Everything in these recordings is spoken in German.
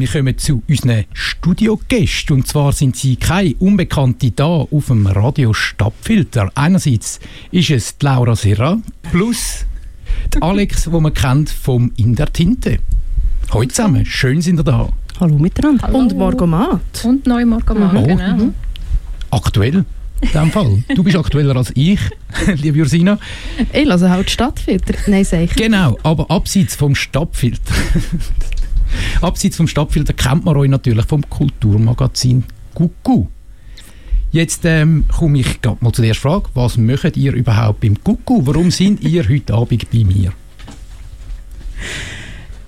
Wir kommen zu unseren Studiogästen. Und zwar sind sie keine Unbekannte da auf dem Radio Stadtfilter. Einerseits ist es die Laura Serra plus die Alex, wo man kennt vom In der Tinte. Hallo zusammen, schön sind ihr da. Hallo miteinander. Hallo. Und Margomat. Und neu Margomat, Oh. genau. Mhm. Aktuell, in dem Fall. Du bist aktueller als ich, liebe Ursina. Ich lasse halt Stadtfilter. Nein, sag ich. Genau, aber abseits vom Stadtfilter. abseits vom Stadtfilter kennt man euch natürlich vom Kulturmagazin Kuku. Jetzt ähm, komme ich grad mal zu der ersten Frage. Was macht ihr überhaupt beim Kuku? Warum sind ihr heute Abend bei mir?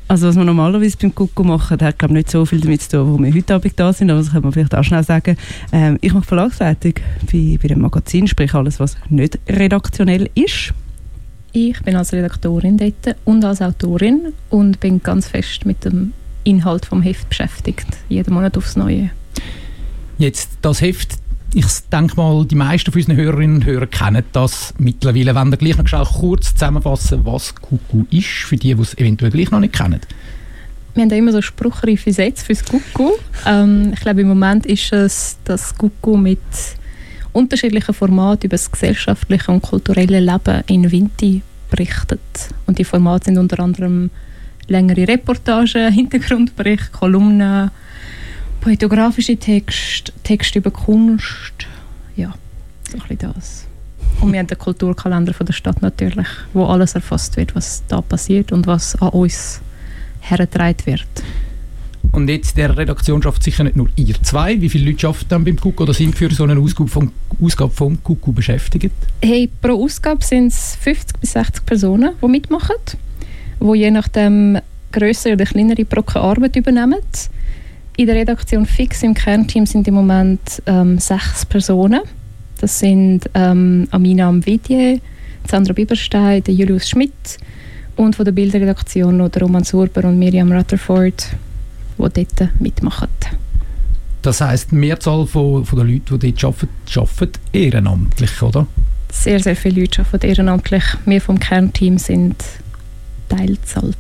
Also was wir normalerweise beim Kuckuck machen, hat glaube nicht so viel damit zu tun, warum wir heute Abend da sind, aber das können wir vielleicht auch schnell sagen. Ähm, ich mache Verlagsleitung bei, bei dem Magazin, sprich alles, was nicht redaktionell ist. Ich bin als Redaktorin dort und als Autorin und bin ganz fest mit dem Inhalt vom Heft beschäftigt. Jeden Monat aufs Neue. Jetzt das Heft, ich denke mal, die meisten von unseren Hörerinnen und Hörer kennen das mittlerweile. Wenn ihr gleich noch kurz zusammenfassen, was Kuku ist, für die, die es eventuell gleich noch nicht kennen. Wir haben da immer so spruchreife Sätze fürs Kuckuck. Ähm, ich glaube, im Moment ist es das Kuckuck mit unterschiedlichen Formaten über das gesellschaftliche und kulturelle Leben in Vinti berichtet. Und die Formate sind unter anderem längere Reportagen, Hintergrundberichte, Kolumnen, poetografische Texte, Texte über Kunst. Ja, so ein bisschen das. Und wir haben den Kulturkalender von der Stadt natürlich, wo alles erfasst wird, was da passiert und was an uns hergetragen wird. Und jetzt der Redaktion schafft sicher nicht nur ihr zwei. Wie viele Leute arbeiten dann beim Kuku oder sind für so eine Ausgabe vom, Ausgabe vom Kuku beschäftigt? Hey, pro Ausgabe sind es 50 bis 60 Personen, die mitmachen, die je nachdem größere oder kleinere Brocken Arbeit übernehmen. In der Redaktion fix im Kernteam sind im Moment ähm, sechs Personen. Das sind ähm, Amina Amvidier, Sandra Biberstein, Julius Schmidt und von der Bilderredaktion noch Roman Surber und Miriam Rutherford, die dort mitmachen. Das heisst, die Mehrzahl von, von den Leuten, die dort arbeiten, arbeiten ehrenamtlich, oder? Sehr, sehr viele Leute arbeiten ehrenamtlich. Wir vom Kernteam sind teilzahlt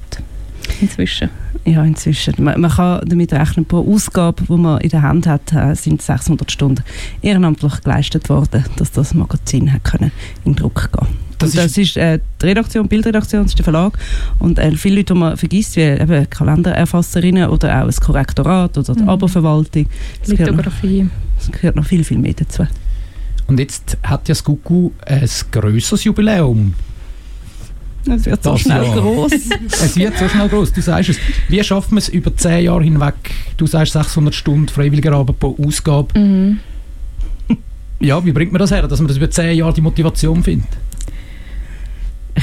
inzwischen. Ja, inzwischen. Man, man kann damit rechnen, pro Ausgabe, die man in der Hand hat, äh, sind 600 Stunden ehrenamtlich geleistet worden, dass das Magazin hat können in Druck gehen Das das ist äh, die Redaktion, Bildredaktion, das ist der Verlag. Und äh, viele Leute, die man vergisst, wie eben Kalendererfasserinnen oder auch das Korrektorat oder die Mhm. Aberverwaltung. Gehört, Lithografie. das gehört noch viel, viel mehr dazu. Und jetzt hat ja das Kuku ein grösseres Jubiläum. Es wird so Das schnell Jahr. groß. Es wird so schnell groß. Du sagst es. Wie schaffen wir es über 10 Jahre hinweg? Du sagst 600 Stunden freiwilliger Arbeit pro Ausgabe. Mhm. Ja, wie bringt man das her, dass man das über 10 Jahre die Motivation findet?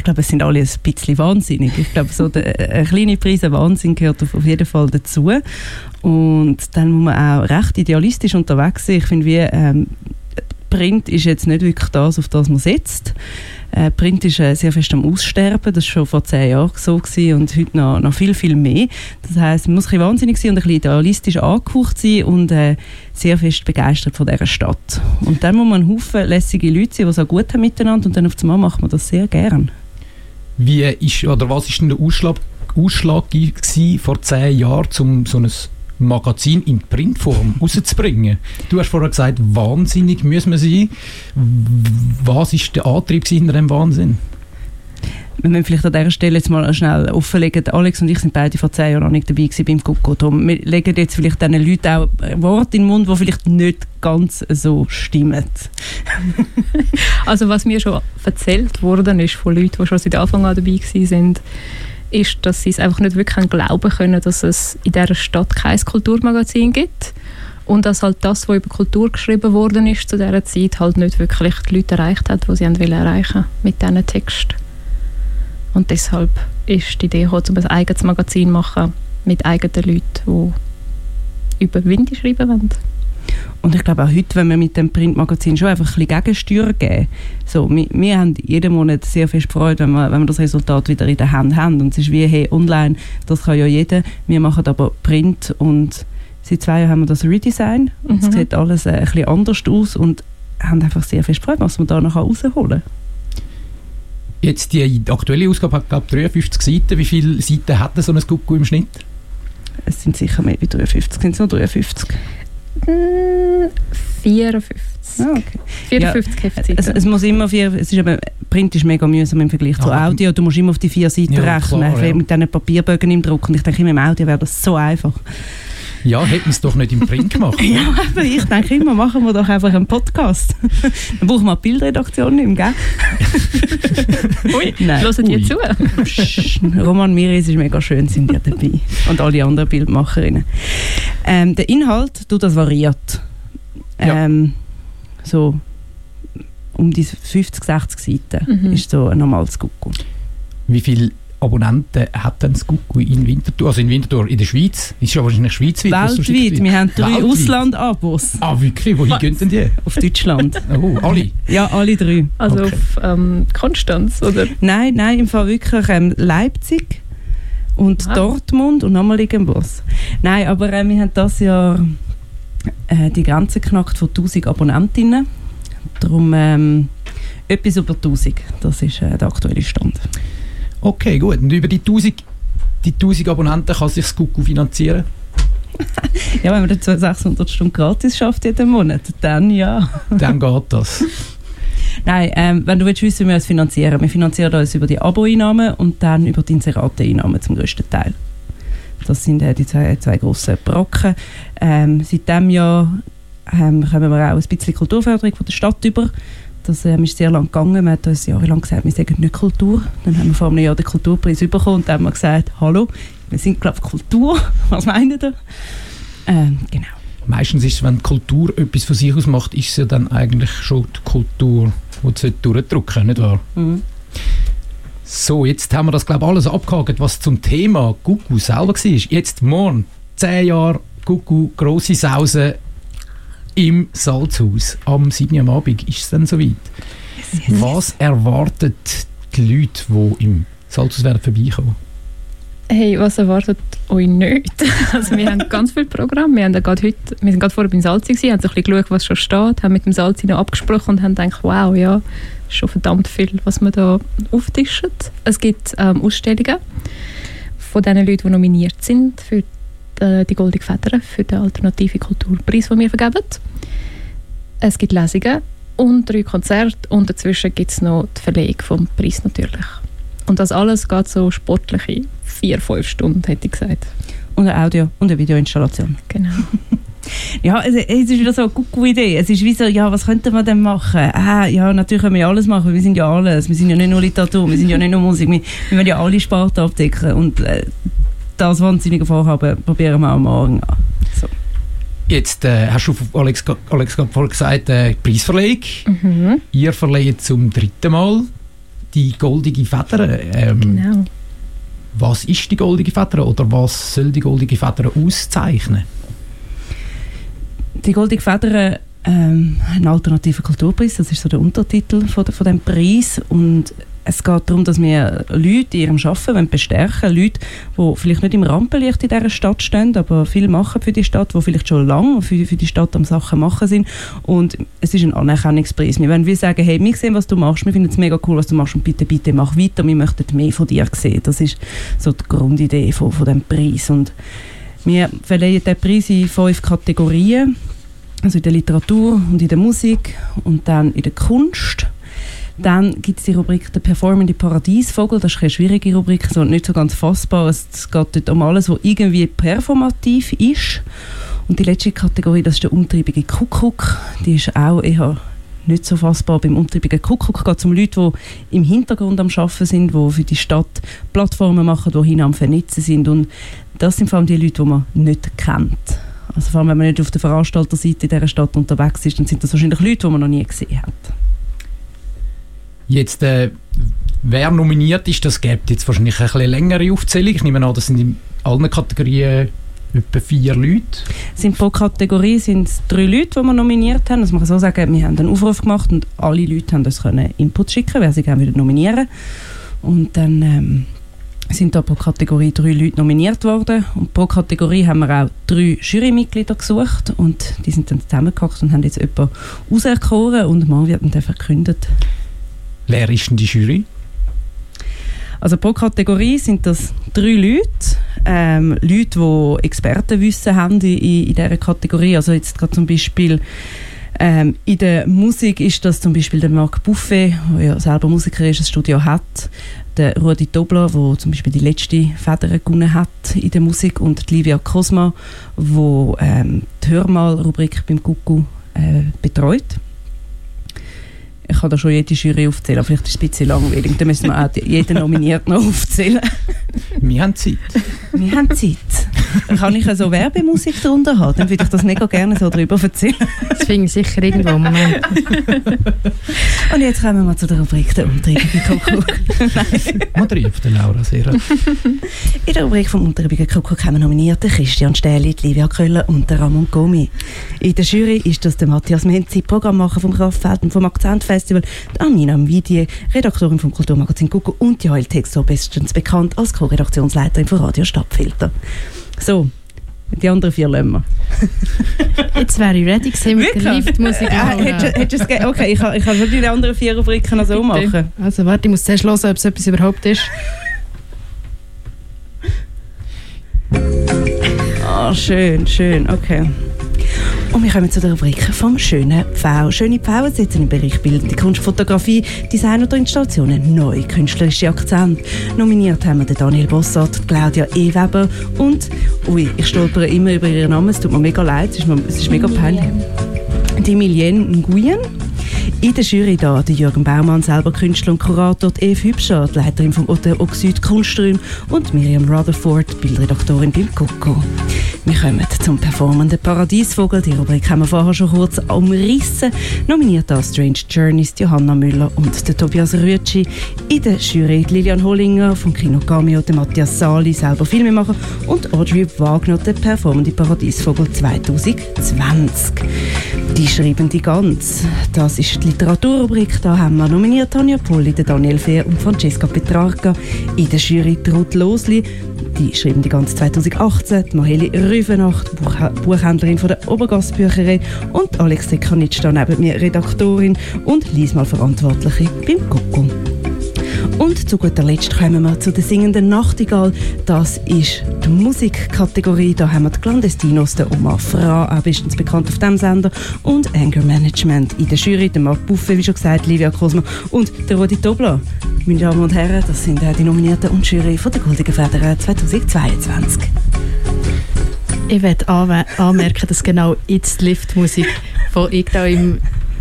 Glaube, es sind alle ein bisschen wahnsinnig. Ich glaube, so der, eine kleine Prise Wahnsinn gehört auf jeden Fall dazu. Und dann muss man auch recht idealistisch unterwegs sein. Ich finde, wie ähm, Print ist jetzt nicht wirklich das, auf das man setzt. Äh, Print ist äh, sehr fest am Aussterben. Das war schon vor zehn Jahren so gewesen und heute noch, noch viel, viel mehr. Das heißt, man muss ein bisschen wahnsinnig sein und ein bisschen idealistisch angehaucht sein und äh, sehr fest begeistert von dieser Stadt. Und dann muss man einen Haufen lässige Leute sein, die so gut haben miteinander und dann auf einmal macht man das sehr gern. Wie ist, oder was ist denn der Ausschlag, Ausschlag gewesen vor 10 Jahren, um so ein Magazin in Printform rauszubringen? Du hast vorher gesagt, wahnsinnig müssen wir sein. Was ist der Antrieb hinter dem Wahnsinn? Wir müssen vielleicht an dieser Stelle jetzt mal schnell offenlegen, Alex und ich sind beide vor zehn Jahren noch nicht dabei gewesen beim Gucko. Darum, wir legen jetzt vielleicht diesen Leuten auch Worte in den Mund, die vielleicht nicht ganz so stimmen. Also was mir schon erzählt worden ist von Leuten, die schon seit Anfang an dabei sind, ist, dass sie es einfach nicht wirklich glauben können, dass es in dieser Stadt kein Kulturmagazin gibt und dass halt das, was über Kultur geschrieben worden ist zu dieser Zeit, halt nicht wirklich die Leute erreicht hat, die sie wollen erreichen mit diesen Texten. Und deshalb ist die Idee gekommen, um ein eigenes Magazin zu machen mit eigenen Leuten, die über Winde schreiben wollen. Und ich glaube auch heute, wenn wir mit dem Printmagazin schon einfach ein bisschen Gegensteuer geben, so, wir, wir haben jeden Monat sehr viel Freude, wenn wir, wenn wir das Resultat wieder in der Hand haben. Und es ist wie, hey, online, das kann ja jeder. Wir machen aber Print und seit zwei Jahren haben wir das Redesign und es Mhm. sieht alles äh, ein bisschen anders aus und haben einfach sehr viel Freude, was wir da noch rausholen kann. Jetzt die aktuelle Ausgabe hat, glaube ich, 53 Seiten. Wie viele Seiten hat so ein Kuckuck im Schnitt? es sind sicher mehr wie 53. Sind es noch 53? Mm, 54. Ah, okay. 54 Es, Heftseiten. es muss immer vier, es ist eben, Print ist mega mühsam im Vergleich zu Ah, Audio. Du musst immer auf die vier Seiten Ja, rechnen, klar, ja. mit diesen Papierbögen im Druck. Und ich denke immer, im Audio wäre das so einfach. Ja, hätten wir es doch nicht im Print gemacht. Ja, aber ich denke immer, machen wir doch einfach einen Podcast. Dann brauchen wir eine Bildredaktion nicht mehr, gell? Ui, hören die zu? Roman Miris ist mega schön, sind ja dabei. Und alle anderen Bildmacherinnen. Ähm, der Inhalt, du, das variiert. Ja. Ähm, so um die 50, 60 Seiten Mhm. ist so ein normales Gucko. Wie viele Abonnenten hat denn das Gucku in Winterthur? Also in Winterthur in der Schweiz? Ist ja wahrscheinlich schweizweit. Weltweit, wir haben drei? Ausland-Abos Ah, wirklich? Wohin Was? gehen denn die? auf Deutschland. Oh, alle? Ja, alle drei. Also Okay. auf ähm, Konstanz, oder? Nein, nein, im Fall wirklich ähm, Leipzig und Ah. Dortmund und nochmal irgendwas. Nein, aber äh, wir haben das Jahr äh, die Grenze geknackt von 1000 Abonnentinnen. Darum ähm, etwas über 1000. Das ist äh, der aktuelle Stand. Okay, gut. Und über die 1000, die 1000 Abonnenten kann sich das Gucku finanzieren? Ja, wenn man dazu 600 Stunden gratis schafft jeden Monat, dann ja. Dann geht das. Nein, ähm, wenn du willst wissen, wie wir es finanzieren, wir finanzieren uns über die Abo-Einnahmen und dann über die Inserate-Einnahmen zum grössten Teil. Das sind äh, die zwei, zwei grossen Brocken. Ähm, seit diesem Jahr ähm, kommen wir auch ein bisschen Kulturförderung von der Stadt über. Das ähm, ist sehr lang gegangen. Man hat uns jahrelang gesagt, wir sagen nicht Kultur. Dann haben wir vor einem Jahr den Kulturpreis bekommen und dann haben wir gesagt, hallo, wir sind, glaube Kultur. Was meint ihr? Ähm, genau. Meistens ist es, wenn die Kultur etwas von sich aus macht, ist es ja dann eigentlich schon die Kultur, die durchdrücken nicht wahr? Mhm. So, jetzt haben wir das, glaube ich, alles abgehakt, was zum Thema Gucku selber war. Jetzt morgen, 10 Jahre Gucku, grosse Sause im Salzhaus. Am 7. Uhr am Abend ist es dann soweit. Was erwartet die Leute, die im Salzhaus werden vorbeikommen? Hey, was erwartet euch nicht? Also wir haben ganz viel Programm. Wir, haben ja heute, wir sind gerade vorher beim Salzi gewesen, haben so ein bisschen geschaut, was schon steht, haben mit dem Salzi noch abgesprochen und haben gedacht, wow, ja, ist schon verdammt viel, was wir da auftischen. Es gibt ähm, Ausstellungen von den Leuten, die nominiert sind für die, die Goldige Feder, für den alternativen Kulturpreis, den wir vergeben. Es gibt Lesungen und drei Konzerte und dazwischen gibt es noch die Verlegung vom Preis natürlich. Und das alles geht so sportliche vier, fünf Stunden, hätte ich gesagt. Und ein Audio- und eine Videoinstallation. Genau. Ja, es, ist wieder so eine gute Idee. Es ist wie so, ja, was könnte man denn machen? Ah, ja, natürlich können wir ja alles machen. Wir sind ja alles. Wir sind ja nicht nur Literatur, wir sind ja nicht nur Musik. Wir, wir wollen ja alle Sparten abdecken. Und äh, das wahnsinnige Vorhaben probieren wir am Morgen an. So. Jetzt äh, hast du von Alex, Alex gerade vorhin gesagt, äh, Preisverlegung. Mhm. Ihr verleiht zum dritten Mal die Goldige Feder. Ähm, Genau. Was ist die Goldige Feder oder was soll die Goldige Feder auszeichnen? Die Goldige Feder, ähm, ein alternativer Kulturpreis, das ist so der Untertitel von, von dem Preis. Und es geht darum, dass wir Leute in ihrem Arbeiten wollen bestärken Leute, die vielleicht nicht im Rampenlicht in dieser Stadt stehen, aber viel machen für die Stadt, die vielleicht schon lange für, für die Stadt am Sachen machen sind. Und es ist ein Anerkennungspreis. Wir wollen wie sagen, hey, wir sehen, was du machst, wir finden es mega cool, was du machst und bitte, bitte mach weiter, wir möchten mehr von dir sehen. Das ist so die Grundidee von, von dem Preis. Und wir verleihen den Preis in fünf Kategorien. Also in der Literatur und in der Musik und dann in der Kunst. Dann gibt es die Rubrik «Der performende Paradiesvogel». Das ist eine schwierige Rubrik, so nicht so ganz fassbar. Es geht dort um alles, was irgendwie performativ ist. Und die letzte Kategorie, das ist der umtriebige Kuckuck. Die ist auch eher nicht so fassbar. Beim umtriebigen Kuckuck geht es um Leute, die im Hintergrund am Arbeiten sind, die für die Stadt Plattformen machen, die hin am Vernetzen sind. Und das sind vor allem die Leute, die man nicht kennt. Also vor allem, wenn man nicht auf der Veranstalterseite in dieser Stadt unterwegs ist, dann sind das wahrscheinlich Leute, die man noch nie gesehen hat. Jetzt, äh, wer nominiert ist, das gibt jetzt wahrscheinlich eine bisschen längere Aufzählung. Ich nehme an, das sind in allen Kategorien etwa vier Leute. sind pro Kategorie sind es drei Leute, die wir nominiert haben. Also man kann so sagen, wir haben einen Aufruf gemacht und alle Leute haben uns können Input schicken, wer sie gerne nominieren Und dann ähm, sind da pro Kategorie drei Leute nominiert worden. Und pro Kategorie haben wir auch drei Jurymitglieder gesucht und die sind dann zusammengehockt und haben jetzt jemanden auserkoren und morgen wird dann verkündet. Wer ist denn die Jury? Also pro Kategorie sind das drei Leute, ähm, Leute, die Expertenwissen haben in, in dieser Kategorie. Also jetzt gerade zum Beispiel ähm, in der Musik ist das zum Beispiel der Marc Buffet, der ja selber Musiker ist, ein Studio hat. Der Rudi Dobler, der zum Beispiel die letzte Feder gewonnen hat in der Musik. Und die Livia Cosma, die ähm, die Hörmal-Rubrik beim Kuku äh, betreut. Ich kann da schon jede Jury aufzählen, vielleicht ist es ein bisschen langweilig. Dann müssen wir auch jeden Nominierten noch aufzählen. Wir haben Zeit. Wir haben Zeit. Kann ich so Werbemusik darunter haben? Dann würde ich das mega gerne so darüber erzählen. Das finde ich sicher irgendwo im Moment. Und jetzt kommen wir zu der Rubrik der unteribigen Kuckuck. Moderiert von der Laura Serra. In der Rubrik vom unteribigen Kuckuck haben wir nominiert Christian Stähli, Livia Köller und der Ramon Gomi. In der Jury ist das der Matthias Menzi, Programmmacher vom Kraftfeld und vom Akzentfestival, die Amina Mvidie, Redaktorin vom Kulturmagazin Kuckuck und Joel Textor, bestens bekannt als Co-Redaktionsleiterin von Radio Stadtfilter. So, die anderen vier lassen wir. Jetzt wäre ich ready gewesen mit der Wirklich? Liftmusik. Du es ge- okay, ich kann, ich kann schon die anderen vier Rubriken noch so machen. Also warte, ich muss zuerst hören, ob es etwas überhaupt ist. Ah, schön, schön, okay. Und wir kommen zu der Rubrik vom schönen Pfau. Schöne Pfauen sitzen im Bereich Bildende Kunst, Fotografie, Design oder Installationen, neue künstlerische Akzente. Nominiert haben wir Daniel Bossart, Claudia E. Weber und, ui, ich stolpere immer über ihren Namen, es tut mir mega leid, es ist, es ist mega peinlich. Die Milienne Nguyen. In der Jury da der Jürgen Baumann, selber Künstler und Kurator, die Eve Hübscher, die Leiterin vom Hotel Oxyd Kunstraum und Miriam Rutherford, Bildredaktorin beim Coco. Wir kommen zum performenden Paradiesvogel. Die Rubrik haben wir vorher schon kurz umrissen. Nominiert als Strange Journeys Johanna Müller und der Tobias Rütschi. In der Jury Lilian Hollinger vom Kino Cameo, der Matthias Sali, selber Filmemacher und Audrey Wagner, der performende Paradiesvogel 2020. Die schreiben die ganz. Das ist die Literaturrubrik. Da haben wir nominiert Tanja Pulli, den Daniel Fehr und Francesca Petrarca. In der Jury Ruth Losli. Die schreiben die ganze 2018. Die Maheli Rüfenacht, Buch Buchhändlerin von der Obergastbücherei. Und Alex Dekanitsch da neben mir, Redaktorin und Liesmal Verantwortliche beim Coco. Und zu guter Letzt kommen wir zu der singenden Nachtigall. Das ist die Musikkategorie. Da haben wir die Clandestinos, der Omar Fra, auch bestens bekannt auf dem Sender, und Anger Management. In der Jury der Marc Buffet, wie schon gesagt, Livia Cosmo und der Rudi Dobler. Meine Damen und Herren, das sind die Nominierten und Jury von der Goldigen Feder 2022. Ich werde anmerken, dass genau jetzt die Liftmusik, die ich da im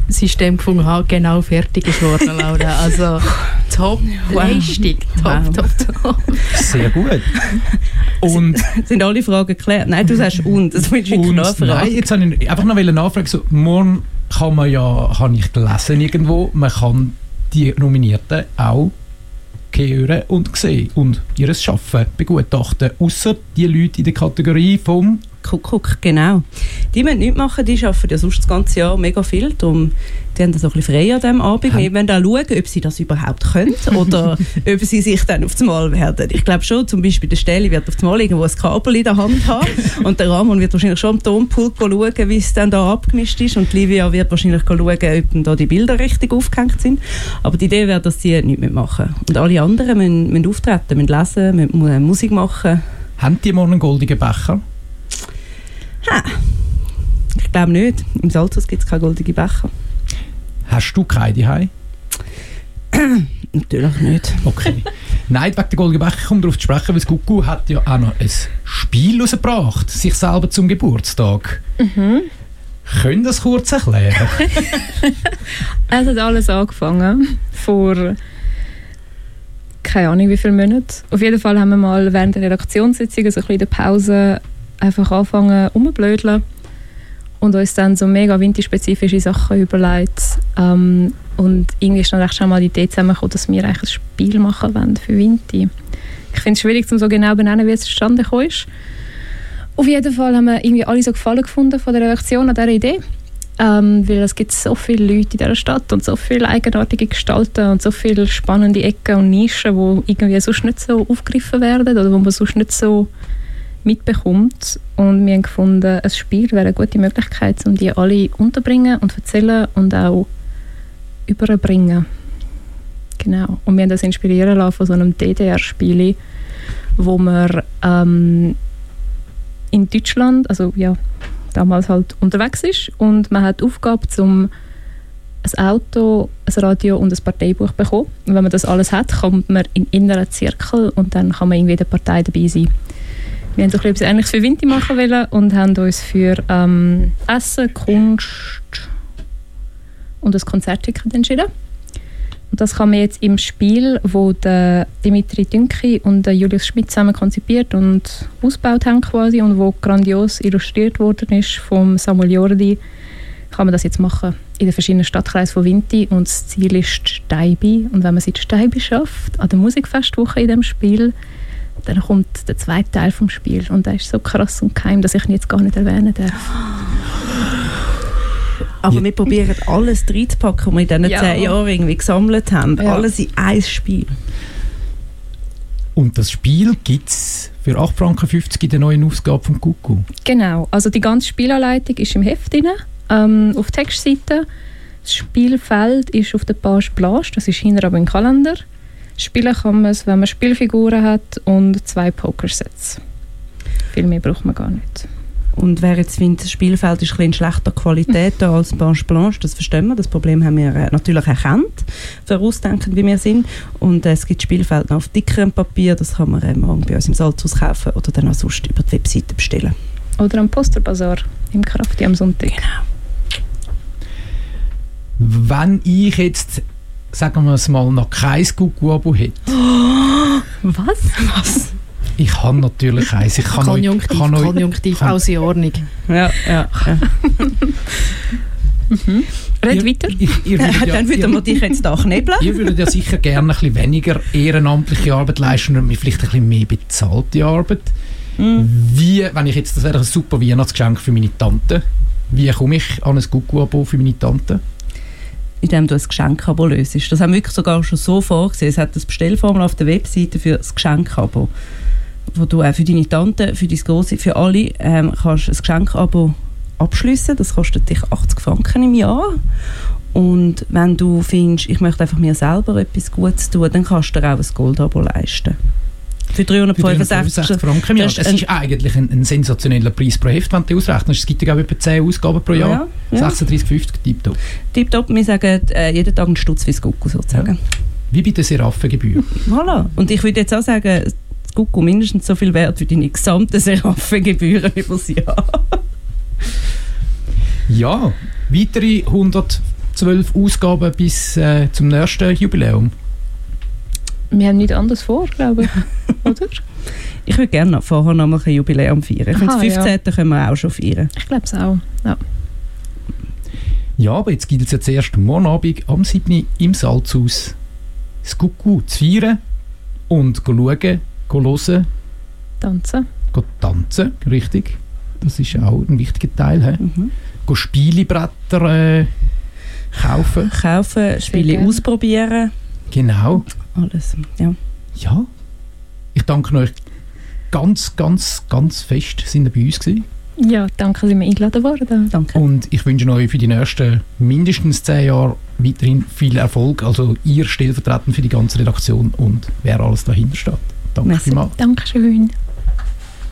System gefunden habe, genau fertig ist worden, Laura. Also top Leistung. Top, Wow. top, top. Sehr gut. Und, Sind alle Fragen geklärt? Nein, du sagst und. Das willst du und nachfragen. nein, jetzt habe ich einfach noch nachfragen. So, morgen kann man ja, habe ich gelesen irgendwo, man kann die Nominierten auch hören und sehen und ihres Schaffen begutachten. Außer die Leute in der Kategorie vom Kuckuck, genau. Die müssen nichts machen, die arbeiten ja sonst das ganze Jahr mega viel. Darum, die haben das auch ein bisschen frei an diesem Abend. Wir wollen auch schauen, ob sie das überhaupt können oder ob sie sich dann auf das Mal werden. Ich glaube schon, zum Beispiel der Stelle wird auf das Mal irgendwo ein Kabel in der Hand haben und der Ramon wird wahrscheinlich schon am Tonpult schauen, wie es dann da abgemischt ist und Livia wird wahrscheinlich schauen, ob da die Bilder richtig aufgehängt sind. Aber die Idee wäre, dass sie nichts mitmachen. Und alle anderen müssen, müssen auftreten, müssen lesen, müssen Musik machen. Haben die morgen einen goldenen Becher? Ich glaube nicht. Im Salzhaus gibt es keine goldenen Becher. Hast du keine daheim? Natürlich nicht. Okay. Nein, wegen der Goldenen Becher kommt darauf zu sprechen, weil Gugu hat ja auch noch ein Spiel rausgebracht, sich selber zum Geburtstag. Können das kurz erklären? Es hat alles angefangen vor keine Ahnung wie viele Monaten. Auf jeden Fall haben wir mal während der Redaktionssitzung, also ein bisschen in der Pause, einfach angefangen rumblödeln und uns dann so mega winterspezifische Sachen überlegt. Ähm, und irgendwie ist dann recht schon mal die Idee zusammengekommen, dass wir eigentlich ein Spiel machen wollen für Winter. Ich finde es schwierig, um so genau benennen, wie es zustande gekommen ist. Auf jeden Fall haben wir irgendwie alle so Gefallen gefunden von der Redaktion an dieser Idee. Ähm, weil es gibt so viele Leute in dieser Stadt und so viele eigenartige Gestalten und so viele spannende Ecken und Nischen, die irgendwie sonst nicht so aufgegriffen werden oder wo man sonst nicht so mitbekommt. Und wir haben gefunden, ein Spiel wäre eine gute Möglichkeit, um die alle unterbringen und erzählen und auch überbringen. Genau. Und wir haben das inspirieren lassen von so einem DDR-Spiel, wo man ähm, in Deutschland, also ja, damals halt unterwegs ist und man hat die Aufgabe, zum ein Auto, ein Radio und ein Parteibuch bekommen. Und wenn man das alles hat, kommt man in inneren Zirkel und dann kann man irgendwie der Partei dabei sein. Wir haben so etwas Ähnliches für Winter machen wollen und haben uns für ähm, Essen, Kunst und ein Konzertticket entschieden. Und das kann man jetzt im Spiel, wo der Dimitri Dünki und der Julius Schmidt zusammen konzipiert und ausgebaut haben quasi und wo grandios illustriert worden ist vom Samuel Jordi, kann man das jetzt machen in den verschiedenen Stadtkreisen von Vinti und das Ziel ist Steibi und wenn man es in Steibi schafft, an der Musikfestwoche in dem Spiel, dann kommt der zweite Teil vom Spiel und der ist so krass und geheim, dass ich ihn jetzt gar nicht erwähnen darf. Aber Ja. wir probieren alles reinzupacken, was wir in diesen Ja. zehn Jahren irgendwie gesammelt haben. Ja. Alles in ein Spiel. Und das Spiel gibt es für 8,50 Franken in der neuen Ausgabe vom Kuku. Genau, also die ganze Spielanleitung ist im Heft drin, ähm, auf Textseite. Das Spielfeld ist auf der Page Blanche, das ist hinter aber im Kalender. Spielen kann man es, wenn man Spielfiguren hat und zwei Pokersets. Viel mehr braucht man gar nicht. Und wer jetzt findet, das Spielfeld ist ein bisschen in schlechter Qualität da als Banche Blanche, das verstehen wir. Das Problem haben wir äh, natürlich erkannt, vorausdenkend wie wir sind. Und äh, es gibt Spielfeld noch auf dickerem Papier, das kann man äh, morgen bei uns im Salzhaus kaufen oder dann auch sonst über die Webseite bestellen. Oder am Posterbazar im Krafti am Sonntag. Wenn ich jetzt, sagen wir es mal, noch kein Kuku-Abo hätte, Was? Was? ich habe natürlich eins. Ich kann euch, Konjunktiv, kann euch, Konjunktiv, kann- alles in Ordnung. Ja, ja. ja. Red ihr, weiter. Ihr, ihr, würdet ja, dann würden wir dich jetzt da knebeln. ihr würdet ja sicher gerne ein bisschen weniger ehrenamtliche Arbeit leisten und vielleicht ein bisschen mehr bezahlte Arbeit. Mhm. Wie, wenn ich jetzt, das wäre ein super Weihnachtsgeschenk für meine Tante, wie komme ich an ein Kuku-Abo für meine Tante? Indem du ein Geschenkabo löst. Das haben wir sogar schon so vorgesehen. Es hat das Bestellformular auf der Webseite für das Geschenkabo, wo du auch für deine Tante, für dein Grosse, für alle ähm, kannst ein Geschenkabo abschließen. Das kostet dich 80 Franken im Jahr. Und wenn du findest, ich möchte einfach mir selber etwas Gutes tun, dann kannst du dir auch ein Goldabo leisten. Für Für 365 365 Franken im Jahr. Das ist eigentlich ein, ein sensationeller Preis pro Heft, wenn du ausrechnest. Es gibt ja etwa 10 Ausgaben pro Jahr. Ja, ja. 36,50 tipptopp. Tipptopp, wir sagen äh, jeden Tag einen Stutz fürs Gucko sozusagen. Wie bei der Seraffengebühr. Voilà. Und ich würde jetzt auch sagen, das Gucko mindestens so viel wert wie deine gesamten Seraphengebühren über das Jahr. ja, weitere 112 Ausgaben bis äh, zum nächsten Jubiläum. Wir haben nichts anderes vor, glaube ich. Oder? Ich würde gerne noch vorher noch mal ein Jubiläum feiern. Ich finde, das ja. 15. können wir auch schon feiern. Ich glaube es auch. Ja. Ja, aber jetzt gilt es ja zuerst morgen Abend am 7. Uhr im Salzhaus das Kuckuck zu feiern und zu schauen, zu hören, Tanzen. tanzen, richtig. Das ist auch ein wichtiger Teil. He? Mhm. Go Spielebretter äh, kaufen. Kaufen, Spiele ausprobieren, Genau. Alles. Ja. Ja. Ich danke euch ganz, ganz, ganz fest, sind ihr bei uns gewesen. Ja, danke, dass wir eingeladen worden. Danke. Und ich wünsche euch für die nächsten mindestens zehn Jahre weiterhin viel Erfolg. Also ihr stellvertretend für die ganze Redaktion und wer alles dahinter steht. Danke vielmals. Dankeschön.